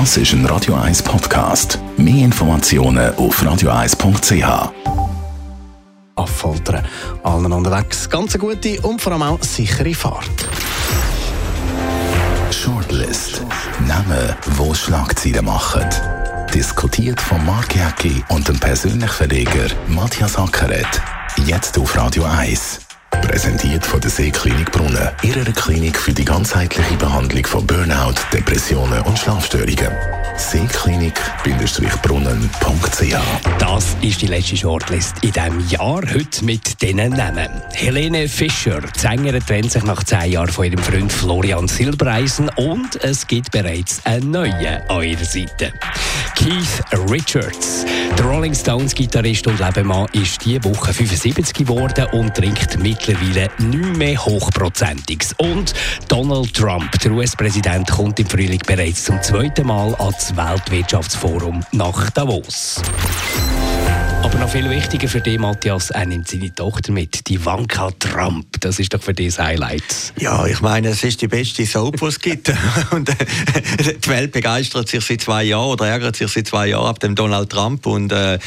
Das ist ein Radio 1 Podcast. Mehr Informationen auf radio1.ch. Affaltern. Allen unterwegs ganz eine gute und vor allem auch sichere Fahrt. Shortlist. Namen, wo Schlagzeilen machen. Diskutiert von Mark Jäcki und dem persönlichen Verleger Matthias Ackeret. Jetzt auf Radio 1. Präsentiert von der Seeklinik Brunnen. Ihrer Klinik für die ganzheitliche Behandlung von Burnout, Depressionen und Schlafstörungen. Seeklinik-brunnen.ch Das ist die letzte Shortlist in diesem Jahr. Heute mit diesen Namen. Helene Fischer, die Sängerin, trennt sich nach zehn Jahren von ihrem Freund Florian Silbereisen und es gibt bereits einen neuen an ihrer Seite. Keith Richards, der Rolling Stones Gitarrist und Lebemann, ist diese Woche 75 geworden und trinkt mittlerweile nicht mehr Hochprozentiges. Und Donald Trump, der US-Präsident, kommt im Frühling bereits zum zweiten Mal ans Weltwirtschaftsforum nach Davos. Aber noch viel wichtiger für dich, Matthias, er nimmt seine Tochter mit, die Ivanka Trump. Das ist doch für dich das Highlight. Ja, ich meine, es ist die beste Soap, die es gibt. und äh, die Welt begeistert sich seit zwei Jahren oder ärgert sich seit zwei Jahren ab dem Donald Trump und äh,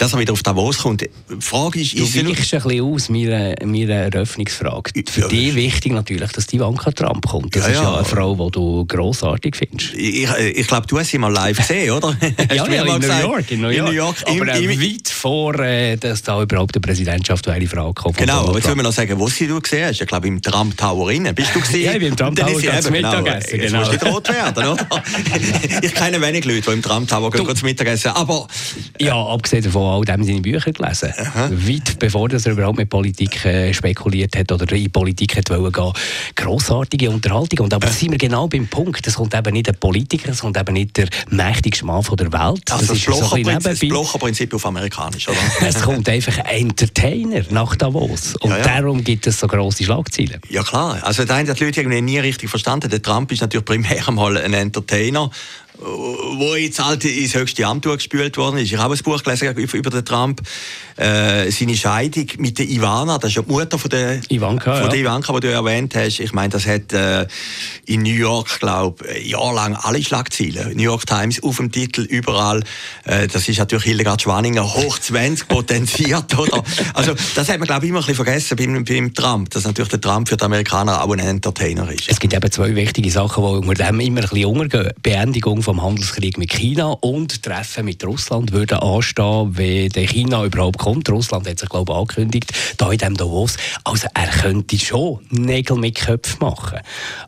dass er wieder auf Davos kommt. Die Frage ist, du ist weichst ein bisschen aus meiner, meiner Eröffnungsfrage. Für Ja, dich wichtig natürlich, dass die Ivanka Trump kommt. Das Ja, ist ja ja. eine Frau, die du grossartig findest. ich, ich glaube, du hast sie mal live gesehen, oder? Ja, ja, in New? York, in New York. In New York. Aber Im- äh, im- weit vor, äh, dass da überhaupt eine Präsidentschaft eine Frage kommt. Genau, aber jetzt wollen wir noch sagen, wo sie du gesehen hast. Ich glaube, im Trump Tower innen. Bist du gesehen? Ja, ich bin im Trump Tower gerade zum Mittagessen, Jetzt genau. musst du nicht rot werden, oder? ich kenne wenig Leute, die im Trump Tower gehen, zum Mittagessen. Aber Ja, abgesehen davon, all dem seine Bücher gelesen. Weit bevor dass er überhaupt mit Politik äh, spekuliert hat oder in Politik hat wollen gehen. Grossartige Unterhaltung. Und aber da sind wir genau beim Punkt. Es kommt eben nicht der Politiker, es kommt eben nicht der mächtigste Mann von der Welt. also das, ist so ein bisschen Blocher-Prinzip das. Blocher-Prinzip auf amerikanisch, oder? Es kommt einfach ein Entertainer nach Davos. Und Ja, ja. darum gibt es so grosse Schlagzeilen. Ja klar, also da haben die Leute irgendwie nie richtig verstanden. Der Trump ist natürlich primär mal ein Entertainer, äh, wo jetzt halt ins höchste Amt gespült worden ist. Ich habe ein Buch gelesen über den Trump, äh, seine Scheidung mit der Ivana, das ist ja die Mutter von der Ivanka, von ja. der Ivanka, die du erwähnt hast. Ich meine, das hat äh, in New York, glaube ich, jahrelang alle Schlagzeilen. New York Times auf dem Titel, überall. Äh, das ist natürlich Hildegard Schwaninger hoch 20 potenziert, oder? Also das hat man, glaube ich, immer ein bisschen vergessen beim, beim Trump, dass natürlich der Trump für die Amerikaner auch ein Entertainer ist. Es gibt eben zwei wichtige Sachen, die unter dem immer ein bisschen untergehen. Beendigung vom Handelskrieg mit China und Treffen mit Russland würden anstehen, wenn der China überhaupt kommt. Russland hat sich, glaube ich, angekündigt, da in diesem Davos. Also er könnte schon Nägel mit Köpfen machen.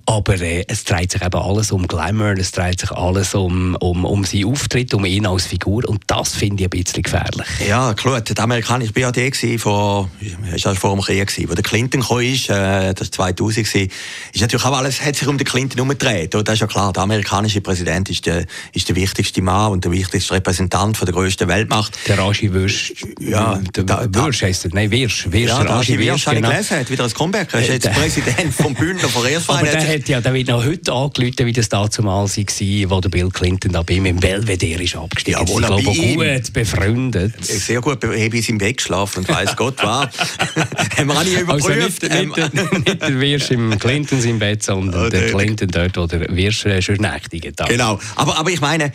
Aber äh, es dreht sich eben alles um Glamour, es dreht sich alles um, um, um seinen Auftritt, um ihn als Figur. Und das finde ich ein bisschen gefährlich. Ja, klar, der amerikanische BAD war vor, ist ja vor dem Krieg, wo der Clinton kam, äh, das war 2000 gewesen, ist natürlich auch alles, hat sich um den Clinton herumgedreht. Und das ist ja klar, der amerikanische Präsident ist der, ist der wichtigste Mann und der wichtigste Repräsentant von der grössten Weltmacht. Der Raji Wirsch, Ja, der da- da- Wirsch heisst er, nein, Wirsch, Wirsch, Ja, der Aschi Wirsch, habe ich genau. gelesen, hat wieder ein Comeback. Er ist Äh, jetzt der- Präsident vom Bündner Verkehrsverein. Aber der, hat ja, der wird noch heute angerufen, wie das damals war, wo der Bill Clinton da bei ihm im Belvedere ist abgestiegen. Ja, Sie wo sind, er glaube ich, gut befreundet. sehr gut, habe im Bett geschlafen und weiss Gott was. haben wir auch nicht Also überprüft. nicht, Ähm, nicht, der- nicht der Wirsch im Clinton im Bett, sondern Oh, der der- Clinton dort, wo der Wirsch äh, schon nächtigen. Genau. Aber, aber ich meine,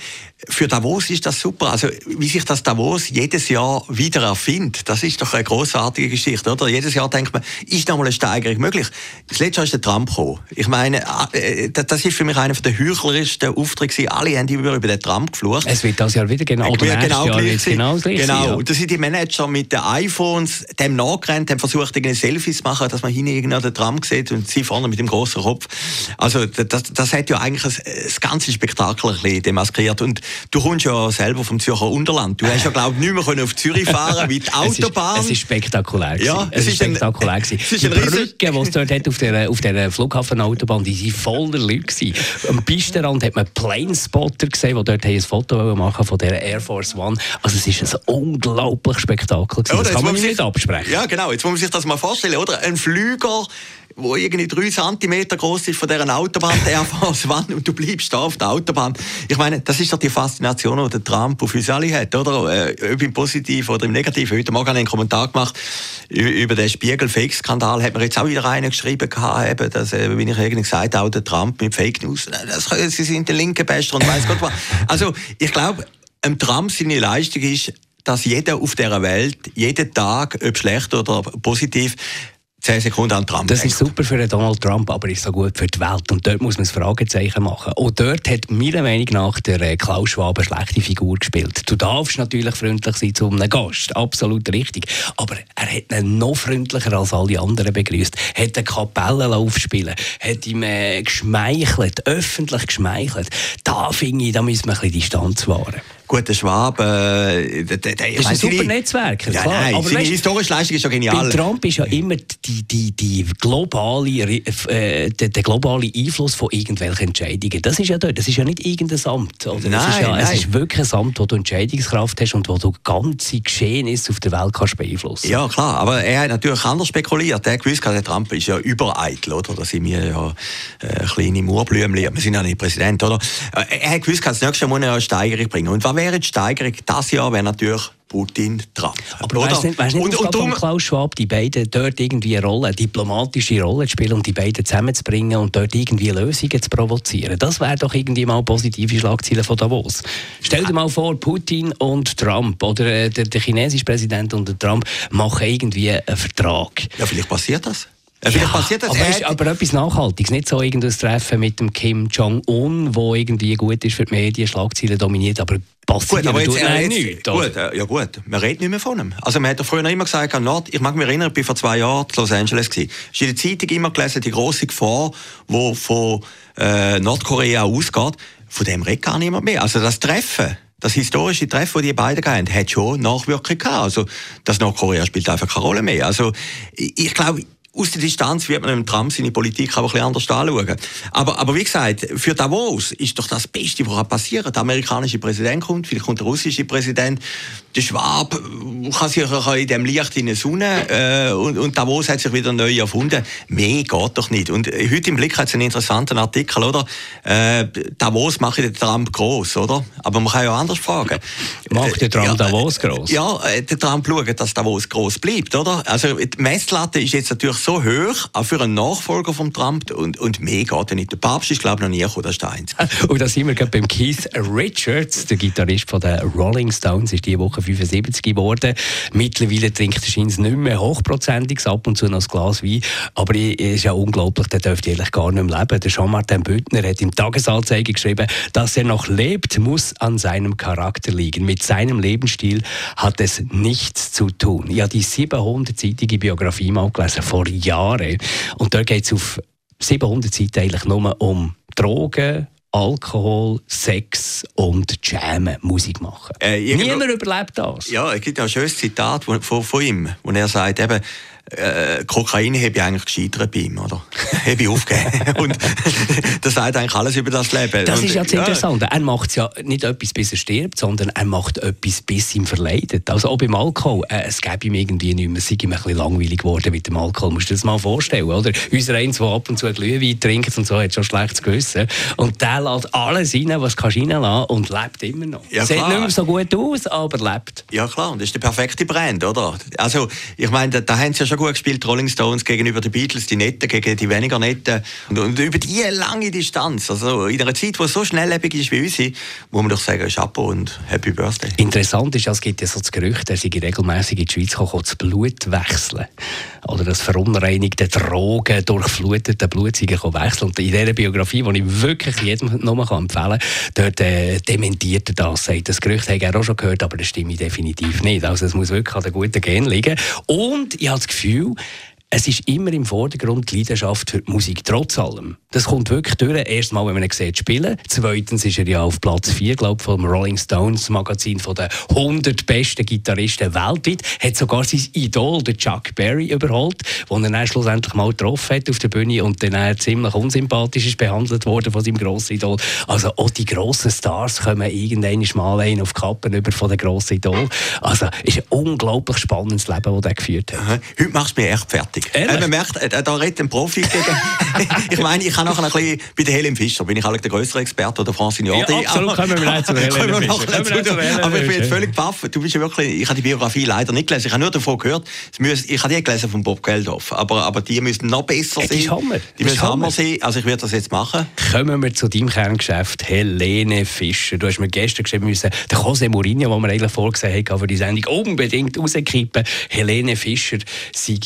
für Davos ist das super. Also, wie sich das Davos jedes Jahr wieder erfindet, das ist doch eine großartige Geschichte, oder? Jedes Jahr denkt man, ist noch mal eine Steigerung möglich? Das letzte Jahr ist der Trump gekommen. Ich meine, äh, das ist für mich einer der heuchlerischsten gewesen. Alle haben über, über den Trump geflucht. Es wird das Jahr wieder genau, oder Ja, nächstes Jahr gleich sein. genau das gleiche Genau. sein, ja. Sind die Manager mit den iPhones dem nachgerannt, haben versucht, irgendeine Selfies zu machen, dass man hinten irgendwo den Trump sieht und sie vorne mit dem großen Kopf. Also, das, das hat ja eigentlich das ganze Spektakel ein bisschen demaskiert. Und du kommst ja selber vom Zürcher Unterland. Du hast ja, glaube ich, nicht mehr können auf Zürich fahren wie die Autobahn. Es ist, es ist spektakulär. Ja, es, es ist ein- spektakulär. gewesen. es ist die ein riesen- Brücke, die es dort hat auf der, auf der Flughafenautobahn, die waren voller Leute. gewesen. Am Pistenrand hat man Planespotter gesehen, die dort ein Foto machen von der Air Force One. Also es ist ein unglaublich Spektakel. gewesen. Das kann man muss nicht sich- absprechen. Ja, genau. Jetzt muss man sich das mal vorstellen, oder? Ein Flüger wo irgendwie drei Zentimeter groß ist von dieser Autobahn, der Wand und du bleibst da auf der Autobahn. Ich meine, das ist doch die Faszination, die der Trump auf uns alle hat, oder? Äh, ob im Positiven oder im Negativen. Heute Morgen einen Kommentar gemacht über den Spiegel-Fake-Skandal, hat man jetzt auch wieder einen geschrieben gehabt, dass, äh, wie ich irgendwie gesagt habe, auch der Trump mit Fake News, das, sie sind der linke Bester und weiß Gott was. Also, ich glaube, ein Trump seine Leistung ist, dass jeder auf dieser Welt, jeden Tag, ob schlecht oder positiv, 10 Sekunden an Trump. Das ist super für Donald Trump, aber ist so gut für die Welt. Und dort muss man das Fragezeichen machen. Und dort hat meiner Meinung nach der äh, Klaus Schwab eine schlechte Figur gespielt. Du darfst natürlich freundlich sein zu einem Gast, absolut richtig. Aber er hat ihn noch freundlicher als alle anderen begrüßt. Hat eine Kapelle aufspielen, hat ihm äh, geschmeichelt, öffentlich geschmeichelt. Da finde ich, da müssen wir ein bisschen Distanz wahren guter Schwab. Äh, der, der, der, ist ein super Netzwerker, ja, klar. Nein, aber seine weißt, historische Leistung ist ja genial. Bei Trump ist ja immer die, die, die globale, äh, der, der, globale Einfluss von irgendwelchen Entscheidungen. Das ist ja dort. Das ist ja nicht irgendein Amt. Oder? Nein, ist ja, nein. Es ist wirklich ein Amt, wo du Entscheidungskraft hast und wo du ganze Geschehnisse auf der Welt kannst beeinflussen Ja, klar. Aber er hat natürlich anders spekuliert. Er gewusst, der Trump ist ja übereitel, oder? Da sind wir ja äh, kleine Murblümchen. Wir sind ja nicht Präsident, oder? Äh, er hat gewusst, das nächste er eine Steigerung bringen. Und wäre die Steigerung das Jahr, wäre natürlich Putin dran. Aber weißt nicht, weißt nicht und, und darum, Klaus Schwab, die beiden dort irgendwie eine Rolle, eine diplomatische Rolle zu spielen und die beiden zusammenzubringen und dort irgendwie Lösungen zu provozieren? Das wäre doch irgendwie mal positive Schlagziele von Davos. Stell dir mal vor, Putin und Trump oder äh, der, der chinesische Präsident und der Trump machen irgendwie einen Vertrag. Ja, vielleicht passiert das. Vielleicht ja, passiert das. Aber, ist, aber etwas Nachhaltiges, nicht so irgendein Treffen mit dem Kim Jong-un, wo irgendwie gut ist für die Medien, Schlagzeilen dominiert, aber passiert gut, aber jetzt, äh, nichts. Gut, äh, ja gut, man redet nicht mehr von ihm. Also man hat doch früher immer gesagt, Nord, ich mag mich erinnern, ich war vor zwei Jahren in Los Angeles. Gewesen. Ich habe in der Zeitung immer gelesen, die grosse Gefahr, die von äh, Nordkorea ausgeht, von dem redet gar niemand mehr. Also das Treffen, das historische Treffen, das die beiden hatten, hat schon Nachwirkungen gehabt. Also, das Nordkorea spielt einfach keine Rolle mehr. Also, ich glaube, aus der Distanz wird man im Trump seine Politik aber ein bisschen anders anschauen. Aber, aber wie gesagt, für Davos ist doch das Beste, was passieren kann. Der amerikanische Präsident kommt, vielleicht kommt der russische Präsident. Der Schwab kann sich in dem Licht in der Sonne äh, und, und Davos hat sich wieder neu erfunden. Mehr geht doch nicht. Und heute im Blick hat es einen interessanten Artikel, oder? Äh, Davos macht den Trump groß, oder? Aber man kann ja anders fragen. Macht der Trump ja, Davos groß? Ja, äh, der Trump schaut, dass Davos groß bleibt, oder? Also die Messlatte ist jetzt natürlich so hoch, auch für einen Nachfolger von Trump. Und, und mehr geht ja nicht. Der Papst ist, glaube ich, noch nie gekommen, das ist der Einzige. Und da sind wir gerade beim Keith Richards, der Gitarrist von den Rolling Stones, ist diese Woche 75 geworden. Mittlerweile trinkt er nicht mehr hochprozentiges, ab und zu noch ein Glas Wein. Aber es ist ja unglaublich, der dürfte eigentlich gar nicht mehr leben. Der Jean-Martin Büttner hat im Tagesanzeiger geschrieben, dass er noch lebt, muss an seinem Charakter liegen. Mit seinem Lebensstil hat es nichts zu tun. Ja, die 700-seitige Biografie mal gelesen, vor Jahren. Und da geht es auf 700 Seiten eigentlich nur um Drogen, Alkohol, Sex und Jammen, Musik machen. Äh, Niemand überlebt das. Ja, es gibt ja ein schönes Zitat von, von ihm, wo er sagt, eben, äh, Kokain habe ich eigentlich gescheitert bei ihm, oder? Habe ich aufgegeben. und das sagt eigentlich alles über das Leben. Das und, ist ja das Interessante. Er macht ja nicht etwas, bis er stirbt, sondern er macht etwas, bis ihm verleidet. Also auch beim Alkohol. Äh, es gäbe ihm irgendwie nicht mehr, es sei ihm ein bisschen langweilig geworden mit dem Alkohol. Musst du dir das mal vorstellen, oder? Unser eins, der ab und zu ein Glühwein trinkt und so, hat schon schlechtes Gewissen. Und der lässt alles rein, was du reinlassen und lebt immer noch. Ja, Sieht nicht mehr so gut aus, aber lebt. Ja klar, und das ist der perfekte Brand, oder? Also, ich meine, da, da haben sie ja schon schon gut gespielt, Rolling Stones gegenüber den Beatles, die Netten gegen die weniger Netten. Und, und über diese lange Distanz, also in einer Zeit, die so schnelllebig ist wie unsere, muss man doch sagen, Chapeau und Happy Birthday. Interessant ist, es gibt ja so das Gerücht, er sei regelmäßig in die Schweiz gekommen, das Blut wechseln. Oder das verunreinigte Drogen durchflutete Blut wechseln. Und in dieser Biografie, die ich wirklich jedem nur empfehlen kann, dort äh, dementiert er das, das Gerücht habe ich auch schon gehört, aber das stimmt definitiv nicht. Also es muss wirklich an den guten Gen liegen. Und ich habe das Gefühl, es ist immer im Vordergrund die Leidenschaft für die Musik, trotz allem. Das kommt wirklich durch. Erstmal, wenn man ihn sieht spielen. Zweitens ist er ja auf Platz 4, glaube ich, vom Rolling Stones Magazin von den 100 besten Gitarristen weltweit. Hat sogar sein Idol, der Chuck Berry, überholt, den er dann schlussendlich mal getroffen hat auf der Bühne und dann ziemlich unsympathisch ist behandelt worden von seinem grossen Idol. Also auch die grossen Stars kommen irgendwann mal einen auf die Kappen über von den grossen Idol. Also ist ein unglaublich spannendes Leben, das er geführt hat. Heute machst du mich echt fertig fertig. Äh, man merkt, äh, da redet ein Profi gegen. ich meine, ich kann nachher ein bisschen, bei der Helen Fischer bin ich halt der größere Experte oder Francine Jordi. Ja, absolut, aber, kommen wir nicht zu Helen Fischer. Aber ich bin jetzt völlig baff. Du bist ja wirklich, ich habe die Biografie leider nicht gelesen. Ich habe nur davon gehört, ich habe die gelesen von Bob Geldhoff, aber, aber die müssen noch besser sein. Die ist Hammer. Die müssen Hammer sein. Also ich werde das jetzt machen. Kommen wir zu deinem Kerngeschäft, Helene Fischer. Du hast mir gestern geschrieben müssen, der José Mourinho, den wir eigentlich vorgesehen haben für die Sendung, unbedingt rauskippen. Helene Fischer sei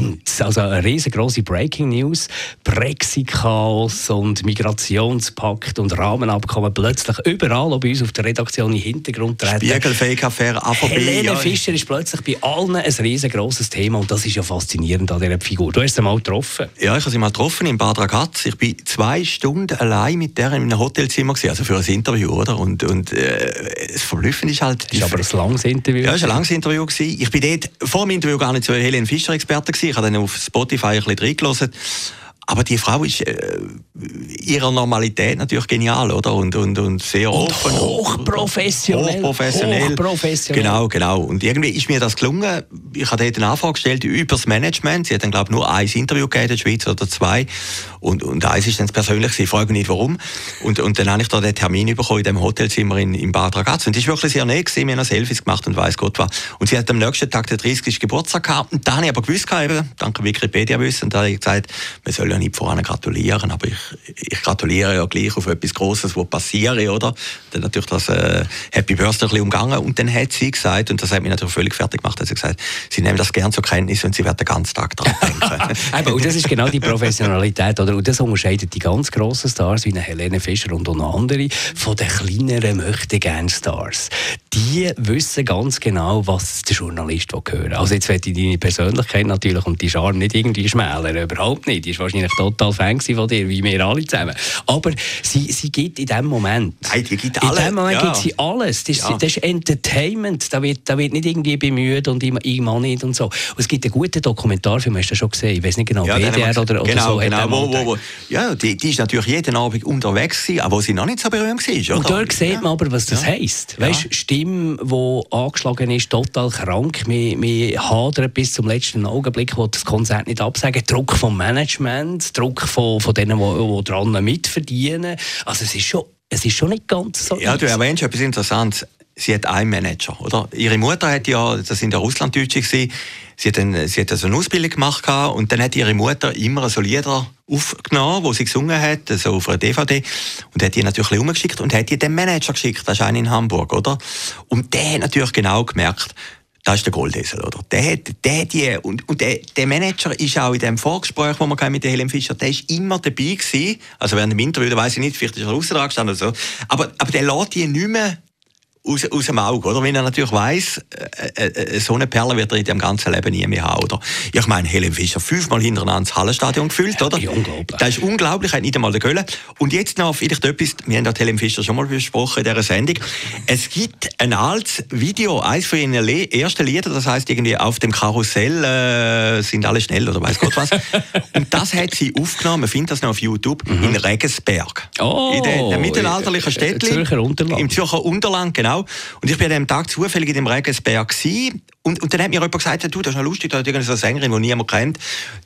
Trend. Also eine riesengroße Breaking News. Brexit-Chaos und Migrationspakt und Rahmenabkommen plötzlich überall, auch bei uns auf der Redaktion im Hintergrund treten. Spiegelfake-Affäre, Helene ja. Fischer ist plötzlich bei allen ein riesengroßes Thema und das ist ja faszinierend an dieser Figur. Du hast sie mal getroffen. Ja, ich habe sie mal getroffen in Bad Ragaz. Ich bin zwei Stunden allein mit der in einem Hotelzimmer gewesen, also für ein Interview, oder? Und, und äh, das Verblüffende ist halt... Das ist aber ein langes Interview. Ja, es war ein langes Interview. Gewesen. Ich bin dort vor dem Interview gar nicht so Helene Fischer-Experte gewesen. Ich habe dann auf Spotify ein bisschen reingelassen. Aber die Frau ist äh, ihrer Normalität natürlich genial, oder? Und, und, und sehr und offen. Hochprofessionell. Hochprofessionell. Hochprofessionell. Genau, genau. Und irgendwie ist mir das gelungen. Ich habe dort eine Anfrage gestellt über das Management. Sie hat dann, glaube ich, nur ein Interview gegeben in der Schweiz oder zwei. Und, und eins ist dann persönlich, sie fragen nicht warum. Und, und dann habe ich da den Termin bekommen in dem Hotelzimmer in, in Bad Ragaz. Und die ist wirklich sehr nett. Wir haben Selfies gemacht und weiß Gott was. Und sie hat am nächsten Tag den 30. Geburtstag gehabt. Und da habe ich aber gewusst, eben, dank Wikipedia wissen, da habe ich gesagt, wir sollen ja nicht voran gratulieren, aber ich, ich gratuliere ja gleich auf etwas Grosses, was passiert, oder? Dann natürlich das äh, Happy Birthday ein bisschen umgangen. Und dann hat sie gesagt, und das hat mich natürlich völlig fertig gemacht, hat sie gesagt, sie nehmen das gern zur Kenntnis und sie werden den ganzen Tag daran denken. Eben, und das ist genau die Professionalität, oder? Und das unterscheidet die ganz grossen Stars wie Helene Fischer und auch andere von den kleineren Möchtegern-Stars. Die wissen ganz genau, was der Journalist hören will. Also jetzt werde ich deine Persönlichkeit natürlich und die Charme nicht irgendwie schmälern, überhaupt nicht. Die ist wahrscheinlich total Fan von dir, wie wir alle zusammen. Aber sie, sie gibt in dem Moment... Nein, die gibt alles. In dem Moment ja. gibt sie alles. Das, ja. das ist Entertainment. Da wird, da wird nicht irgendwie bemüht und ich, ich mache nicht und so. Und es gibt einen guten Dokumentarfilm, hast du schon gesehen? Ich weiß nicht genau, ja, WDR oder, oder genau, so. Genau, wo, wo, wo, ja, die, die ist natürlich jeden Abend unterwegs gewesen, aber sie noch nicht so berühmt war. Und dort sieht man aber, was das ja. heisst. Weißt, ja. Stimme, die angeschlagen ist, total krank. Wir, wir hadern bis zum letzten Augenblick, wo das Konzert nicht absagen. Druck vom Management, Druck von, von denen, die, die dran mitverdienen. Also es ist schon es ist schon nicht ganz so. Ja, du erwähnst etwas Interessantes. Sie hat einen Manager, oder? Ihre Mutter hat ja, das sind ja Russlanddeutsche gewesen, sie hat, dann, sie hat also eine Ausbildung gemacht und dann hat ihre Mutter immer so Lieder aufgenommen, wo sie gesungen hat, so auf einer DVD und hat die natürlich umgeschickt und hat die dem Manager geschickt, das ist einer in Hamburg, oder? Und der hat natürlich genau gemerkt, das ist der Goldesel, oder? Der hat, der die, und, und der, der Manager ist auch in dem Vorgespräch, wo wir mit Helen Fischer, der ist immer dabei gewesen. Also während dem Interview, da weiß ich nicht, vielleicht ist er außen gestanden oder so. Aber, aber der lässt die nicht mehr aus, aus dem Auge, oder? Wenn er natürlich weiss, äh, äh, äh, so eine Perle wird er in dem ganzen Leben nie mehr haben, oder? Ich meine, Helen Fischer fünfmal hintereinander das Hallenstadion gefüllt, oder? Ja, unglaublich. Das ist unglaublich, hat nicht einmal der Köln. Und jetzt noch vielleicht etwas, wir haben ja Helen Fischer schon mal besprochen in dieser Sendung. Es gibt ein altes Video, eines von ihren ersten Liedern, das heißt irgendwie auf dem Karussell äh, sind alle schnell, oder weiß Gott was. Und das hat sie aufgenommen, man findet das noch auf YouTube, mhm. in Regensberg. Oh, in der, der mittelalterlichen Städte. Zürcher Unterland. Im Zürcher Unterland, genau. Und ich bin an dem Tag zufällig in dem Regensberg gewesen. Und, und dann hat mir jemand gesagt, du, das ist noch lustig, da hat irgendeine Sängerin, die niemand kennt,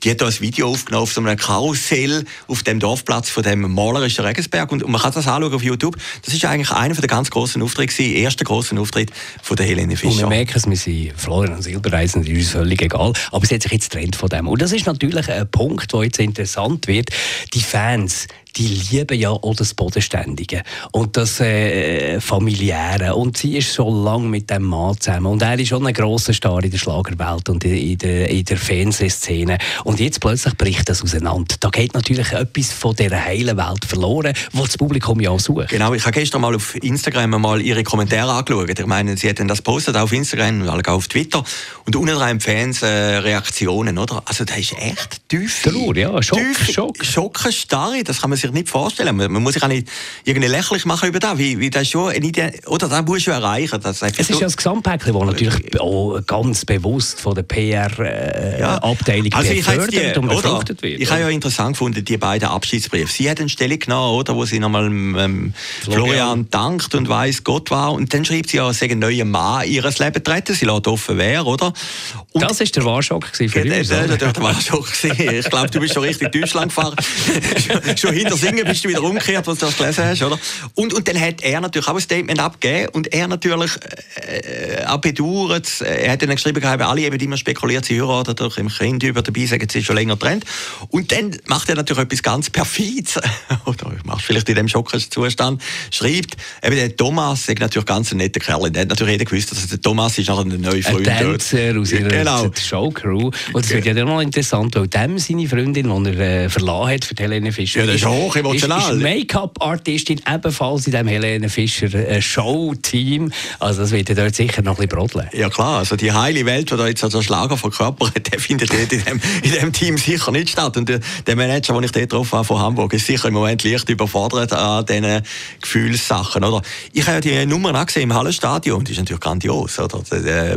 die hat da ein Video aufgenommen auf so einem Karussell auf dem Dorfplatz von dem malerischen Regensberg. Und, und man kann das anschauen auf YouTube. Das ist eigentlich einer der ganz grossen Auftritte gewesen, erster grossen Auftritt von der Helene Fischer. Und wir merken es, wir sind Florian Silbereisen, das ist uns völlig egal. Aber sie hat sich jetzt getrennt von dem. Und das ist natürlich ein Punkt, der jetzt interessant wird. Die Fans, die lieben ja auch das Bodenständige und das äh, Familiäre. Und sie ist schon lange mit dem Mann zusammen. Und er ist schon ein grosser Star in der Schlagerwelt und in der, in der Fernsehszene. Und jetzt plötzlich bricht das auseinander. Da geht natürlich etwas von dieser heilen Welt verloren, was das Publikum ja auch sucht. Genau, ich habe gestern mal auf Instagram mal ihre Kommentare angeschaut. Ich meine, sie hat das postet auf Instagram und auch auf Twitter. Und unten dran Fans äh, Reaktionen, oder? Also das ist echt tief. Trauer, ja. Schock, tief, Schock. Schockenstarre, das kann man sich nicht vorstellen. Man, man muss sich auch nicht irgendwie lächerlich machen über das, wie, wie das schon eine Idee, oder das musst du erreichen. Das es ist ja das Gesamtpäckchen, das natürlich auch auch ganz bewusst von der PR-Abteilung äh, also befördert und befruchtet wird. Ich habe ja interessant gefunden, die beiden Abschiedsbriefe. Sie hat eine Stelle genommen, oder, wo sie nochmal ähm, Florian. Florian dankt und weiß Gott war. Und dann schreibt sie ja, sie ein neuer Mann ihres Leben treten. Sie lässt offen wer, oder? Und das war der Warschock für uns. Das war der Warschock. Ich glaube, du bist schon richtig Deutschland gefahren. schon hinter Singen bist du wieder umgekehrt, was du das gelesen hast, oder? Und, und dann hat er natürlich auch ein Statement abgegeben und er natürlich äh, auch bedauert, er hat dann geschrieben, alle eben immer spekuliert, sie heiraten durch im Kind über dabei, sagen, sie ist schon länger getrennt. Und dann macht er natürlich etwas ganz perfides, oder machst vielleicht in dem schockischen Zustand, schreibt, eben der Thomas, ist natürlich ganz ein netter Kerl, der hat natürlich jeder gewusst, dass der Thomas ist nachher eine neue Freundin. Ein Tänzer aus ihrer genau. Showcrew. Und es wird ja noch interessant, weil dem seine Freundin, die er äh, verlassen hat für Helene Fischer, ja, das ist hoch emotional. Ist, ist Make-up-Artistin ebenfalls in dem Helene Fischer äh, Show-Team. Also das wird ja dort sicher noch ein bisschen brodeln. Ja klar, also die heile Welt, die da jetzt also Schlager verkörpert, der findet in dem, in dem Team sicher nicht statt. Und der, der Manager, den ich dort drauf habe von Hamburg, ist sicher im Moment leicht überfordert an diesen Gefühlssachen. Oder? Ich habe ja die Nummer auch gesehen im Hallenstadion, die ist natürlich grandios. Oder?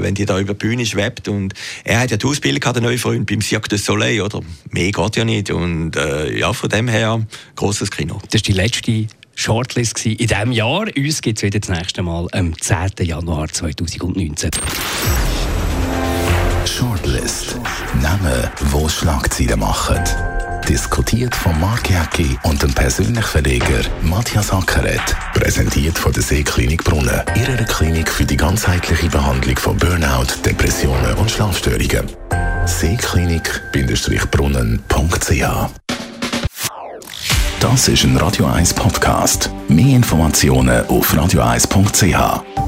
Wenn die da über die Bühne schwebt und er hat ja die Ausbildung gehabt, der neue Freund beim Cirque du Soleil, oder? Mehr geht ja nicht. Und äh, ja, von dem her, großes Kino. Das ist die letzte Shortlist in diesem Jahr. Uns gibt es wieder das nächste Mal am 10. Januar 2019. Shortlist. Namen, wo Schlagzeilen machen. Diskutiert von Mark Jäcki und dem persönlichen Verleger Matthias Ackeret. Präsentiert von der Seeklinik Brunnen. Ihrer Klinik für die ganzheitliche Behandlung von Burnout, Depressionen und Schlafstörungen. Seeklinik-brunnen.ch Das ist ein Radio 1 Podcast. Mehr Informationen auf radio1.ch.